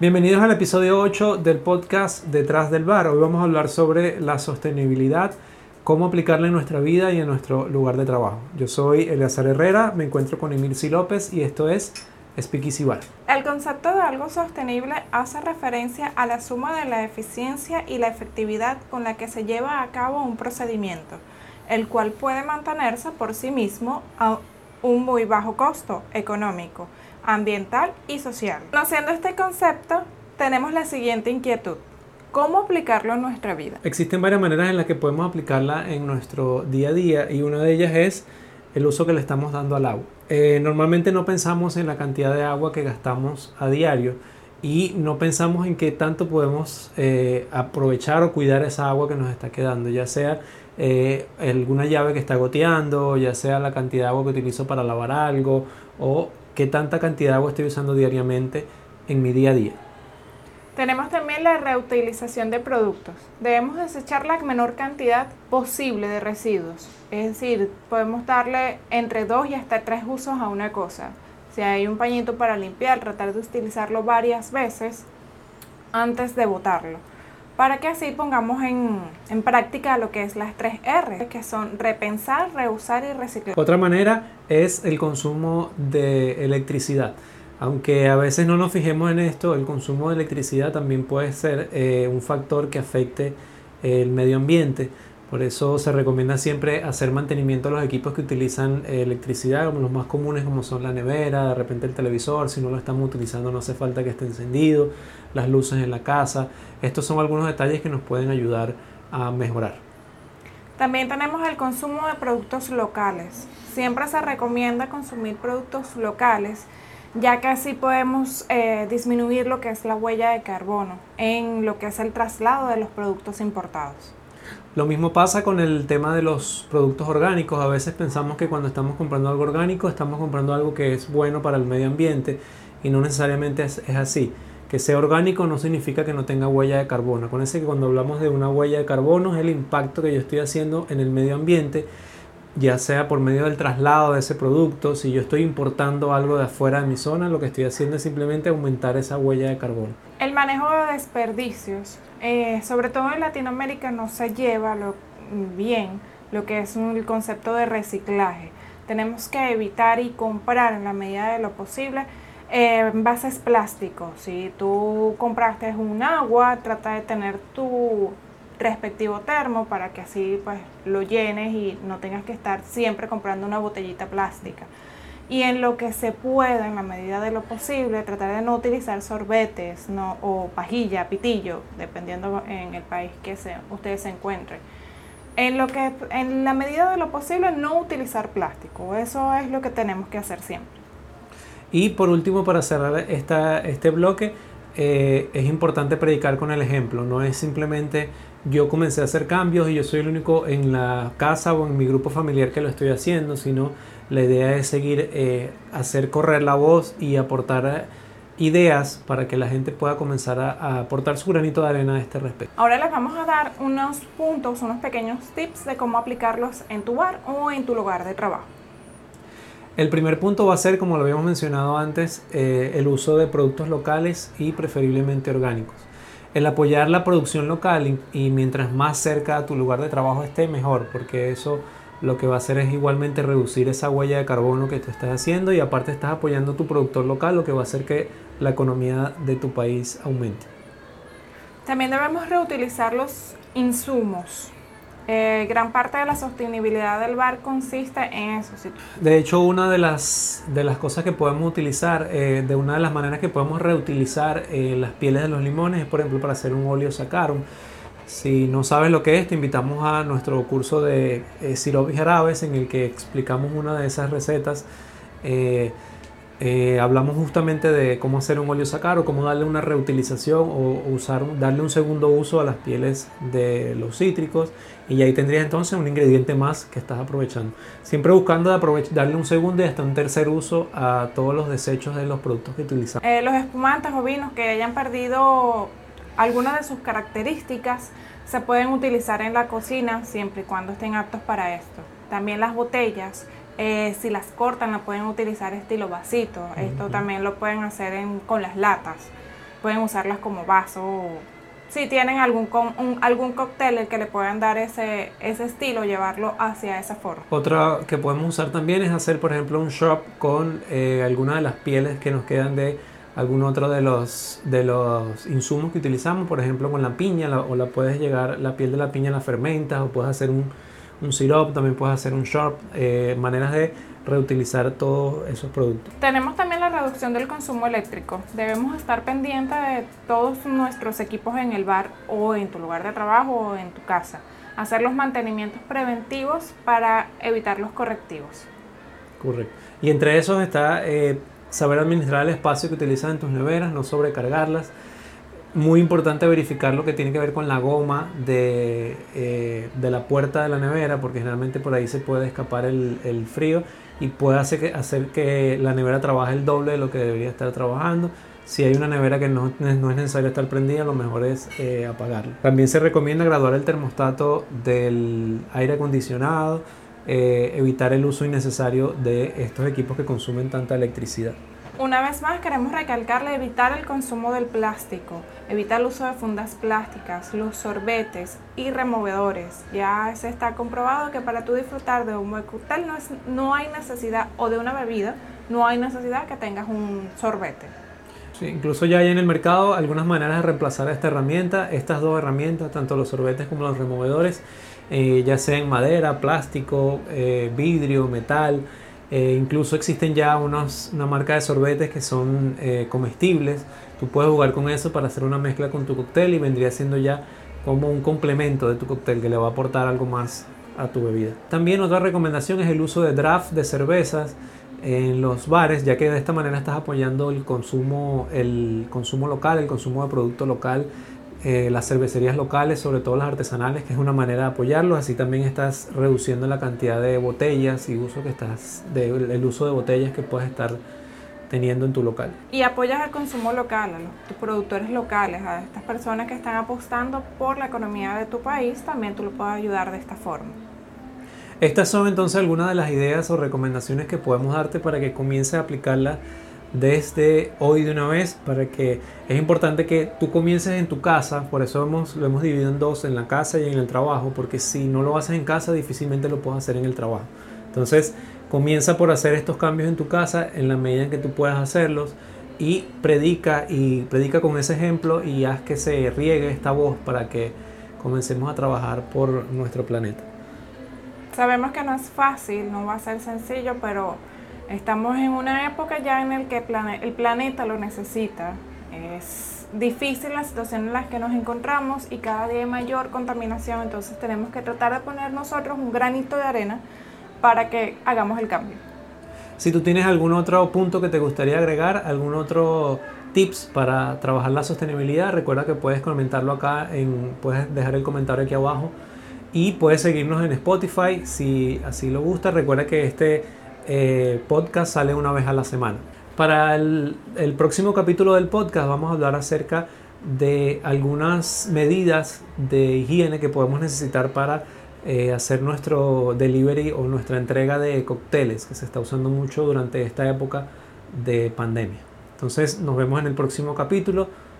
Bienvenidos al episodio 8 del podcast Detrás del Bar. Hoy vamos a hablar sobre la sostenibilidad, cómo aplicarla en nuestra vida y en nuestro lugar de trabajo. Yo soy Eleazar Herrera, me encuentro con Emilci López y esto es Speakeasy Bar. El concepto de algo sostenible hace referencia a la suma de la eficiencia y la efectividad con la que se lleva a cabo un procedimiento, el cual puede mantenerse por sí mismo a un muy bajo costo económico ambiental y social. Conociendo este concepto, tenemos la siguiente inquietud. ¿Cómo aplicarlo en nuestra vida? Existen varias maneras en las que podemos aplicarla en nuestro día a día y una de ellas es el uso que le estamos dando al agua. Eh, normalmente no pensamos en la cantidad de agua que gastamos a diario y no pensamos en qué tanto podemos eh, aprovechar o cuidar esa agua que nos está quedando, ya sea eh, alguna llave que está goteando, ya sea la cantidad de agua que utilizo para lavar algo o qué tanta cantidad de agua estoy usando diariamente en mi día a día. Tenemos también la reutilización de productos. Debemos desechar la menor cantidad posible de residuos. Es decir, podemos darle entre dos y hasta tres usos a una cosa. Si hay un pañito para limpiar, tratar de utilizarlo varias veces antes de botarlo. Para que así pongamos en, en práctica lo que es las tres R, que son repensar, reusar y reciclar. Otra manera es el consumo de electricidad. Aunque a veces no nos fijemos en esto, el consumo de electricidad también puede ser eh, un factor que afecte el medio ambiente. Por eso se recomienda siempre hacer mantenimiento a los equipos que utilizan electricidad, como los más comunes como son la nevera, de repente el televisor, si no lo estamos utilizando no hace falta que esté encendido, las luces en la casa. Estos son algunos detalles que nos pueden ayudar a mejorar. También tenemos el consumo de productos locales. Siempre se recomienda consumir productos locales, ya que así podemos eh, disminuir lo que es la huella de carbono en lo que es el traslado de los productos importados. Lo mismo pasa con el tema de los productos orgánicos. A veces pensamos que cuando estamos comprando algo orgánico estamos comprando algo que es bueno para el medio ambiente y no necesariamente es, así. Que sea orgánico no significa que no tenga huella de carbono. Acuérdense que cuando hablamos de una huella de carbono es el impacto que yo estoy haciendo en el medio ambiente, ya sea por medio del traslado de ese producto. Si yo estoy importando algo de afuera de mi zona, lo que estoy haciendo es simplemente aumentar esa huella de carbono. El manejo de desperdicios, eh, sobre todo en Latinoamérica, no se lleva lo, bien lo que es un, el concepto de reciclaje. Tenemos que evitar y comprar en la medida de lo posible eh, envases plásticos. Si tú compraste un agua, trata de tener tu respectivo termo para que así pues lo llenes y no tengas que estar siempre comprando una botellita plástica. Y en lo que se pueda, en la medida de lo posible, tratar de no utilizar sorbetes no, o pajilla, pitillo, dependiendo en el país que se, ustedes se encuentren. En, lo que, en la medida de lo posible, no utilizar plástico. Eso es lo que tenemos que hacer siempre. Y por último, para cerrar esta, este bloque, eh, es importante predicar con el ejemplo. No es simplemente yo comencé a hacer cambios y yo soy el único en la casa o en mi grupo familiar que lo estoy haciendo, sino la idea es seguir, eh, hacer correr la voz y aportar eh, ideas para que la gente pueda comenzar a, a, aportar su granito de arena a este respecto. Ahora les vamos a dar unos puntos, unos pequeños tips de cómo aplicarlos en tu bar o en tu lugar de trabajo. El primer punto va a ser, como lo habíamos mencionado antes, eh, el uso de productos locales y preferiblemente orgánicos. El apoyar la producción local y, mientras más cerca a tu lugar de trabajo esté, mejor, porque eso lo que va a hacer es igualmente reducir esa huella de carbono que tú estás haciendo y aparte estás apoyando a tu productor local, lo que va a hacer que la economía de tu país aumente. También debemos reutilizar los insumos. Eh, gran parte de la sostenibilidad del bar consiste en eso. De hecho, una de las, de las cosas que podemos utilizar, eh, de una de las maneras que podemos reutilizar eh, las pieles de los limones es, por ejemplo, para hacer un óleo sacarum. Si no sabes lo que es, te invitamos a nuestro curso de eh, siropes y jarabes en el que explicamos una de esas recetas. Eh, hablamos justamente de cómo hacer un óleo o cómo darle una reutilización o usar, darle un segundo uso a las pieles de los cítricos y ahí tendrías entonces un ingrediente más que estás aprovechando. Siempre buscando darle un segundo y hasta un tercer uso a todos los desechos de los productos que utilizamos. Eh, los espumantes o vinos que hayan perdido algunas de sus características se pueden utilizar en la cocina siempre y cuando estén aptos para esto. También las botellas eh, si las cortan, la pueden utilizar estilo vasito. Esto también lo pueden hacer en, con las latas. pueden usarlas como vaso. Si tienen algún, algún cóctel el que le puedan dar ese, ese estilo, llevarlo hacia esa forma. Otra que podemos usar también es hacer, por ejemplo, un shop con eh, alguna de las pieles que nos quedan de algún otro de los, de los insumos que utilizamos, por ejemplo, con la piña, o la puedes llegar, la piel de la piña la fermentas, o puedes hacer un, un syrup, también puedes hacer un shop, eh, maneras de reutilizar todos esos productos. Tenemos también la reducción del consumo eléctrico. Debemos estar pendientes de todos nuestros equipos en el bar o en tu lugar de trabajo o en tu casa. Hacer los mantenimientos preventivos para evitar los correctivos. Correcto. Y entre esos está eh, saber administrar el espacio que utilizas en tus neveras, no sobrecargarlas muy importante verificar lo que tiene que ver con la goma de, eh, de, la puerta de la nevera, porque generalmente por ahí se puede escapar el, el frío y puede hacer que, hacer que, la nevera trabaje el doble de lo que debería estar trabajando. Si hay una nevera que no, no es necesario estar prendida, lo mejor es eh, apagarla. También se recomienda graduar el termostato del aire acondicionado, eh, evitar el uso innecesario de estos equipos que consumen tanta electricidad. Una vez más queremos recalcarle evitar el consumo del plástico, evitar el uso de fundas plásticas, los sorbetes y removedores. Ya se está comprobado que para tú disfrutar de un buen no, no hay necesidad, o de una bebida, no hay necesidad que tengas un sorbete. Sí, incluso ya hay en el mercado algunas maneras de reemplazar esta herramienta, estas dos herramientas, tanto los sorbetes como los removedores, eh, ya sea en madera, plástico, eh, vidrio, metal. Eh, incluso existen ya unos, una marca de sorbetes que son eh, comestibles. Tú puedes jugar con eso para hacer una mezcla con tu cóctel y vendría siendo ya como un complemento de tu cóctel que le va a aportar algo más a tu bebida. También otra recomendación es el uso de draft de cervezas en los bares, ya que de esta manera estás apoyando el consumo, el consumo local, el consumo de producto local eh, las cervecerías locales, sobre todo las artesanales, que es una manera de apoyarlos. Así también estás reduciendo la cantidad de botellas y uso que estás, de, el uso de botellas que puedes estar teniendo en tu local. Y apoyas al consumo local, a los productores locales, a estas personas que están apostando por la economía de tu país, también tú lo puedes ayudar de esta forma. Estas son entonces algunas de las ideas o recomendaciones que podemos darte para que comiences a aplicarlas desde hoy de una vez para que es importante que tú comiences en tu casa, por eso hemos, lo hemos dividido en dos, en la casa y en el trabajo, porque si no lo haces en casa difícilmente lo puedes hacer en el trabajo. Entonces comienza por hacer estos cambios en tu casa en la medida en que tú puedas hacerlos y predica y predica con ese ejemplo y haz que se riegue esta voz para que comencemos a trabajar por nuestro planeta. Sabemos que no es fácil, no va a ser sencillo, pero Estamos en una época ya en la que el, planeta lo necesita. Es difícil la situación en la que nos encontramos y cada día hay mayor contaminación, entonces tenemos que tratar de poner nosotros un granito de arena para que hagamos el cambio. Si tú tienes algún otro punto que te gustaría agregar, algún otro tips para trabajar la sostenibilidad, recuerda que puedes comentarlo acá, en, puedes dejar el comentario aquí abajo y puedes seguirnos en Spotify si así lo gusta. Recuerda que este eh, podcast sale una vez a la semana. Para el, próximo capítulo del podcast vamos a hablar acerca de algunas medidas de higiene que podemos necesitar para eh, hacer nuestro delivery o nuestra entrega de cócteles que se está usando mucho durante esta época de pandemia. Entonces nos vemos en el próximo capítulo.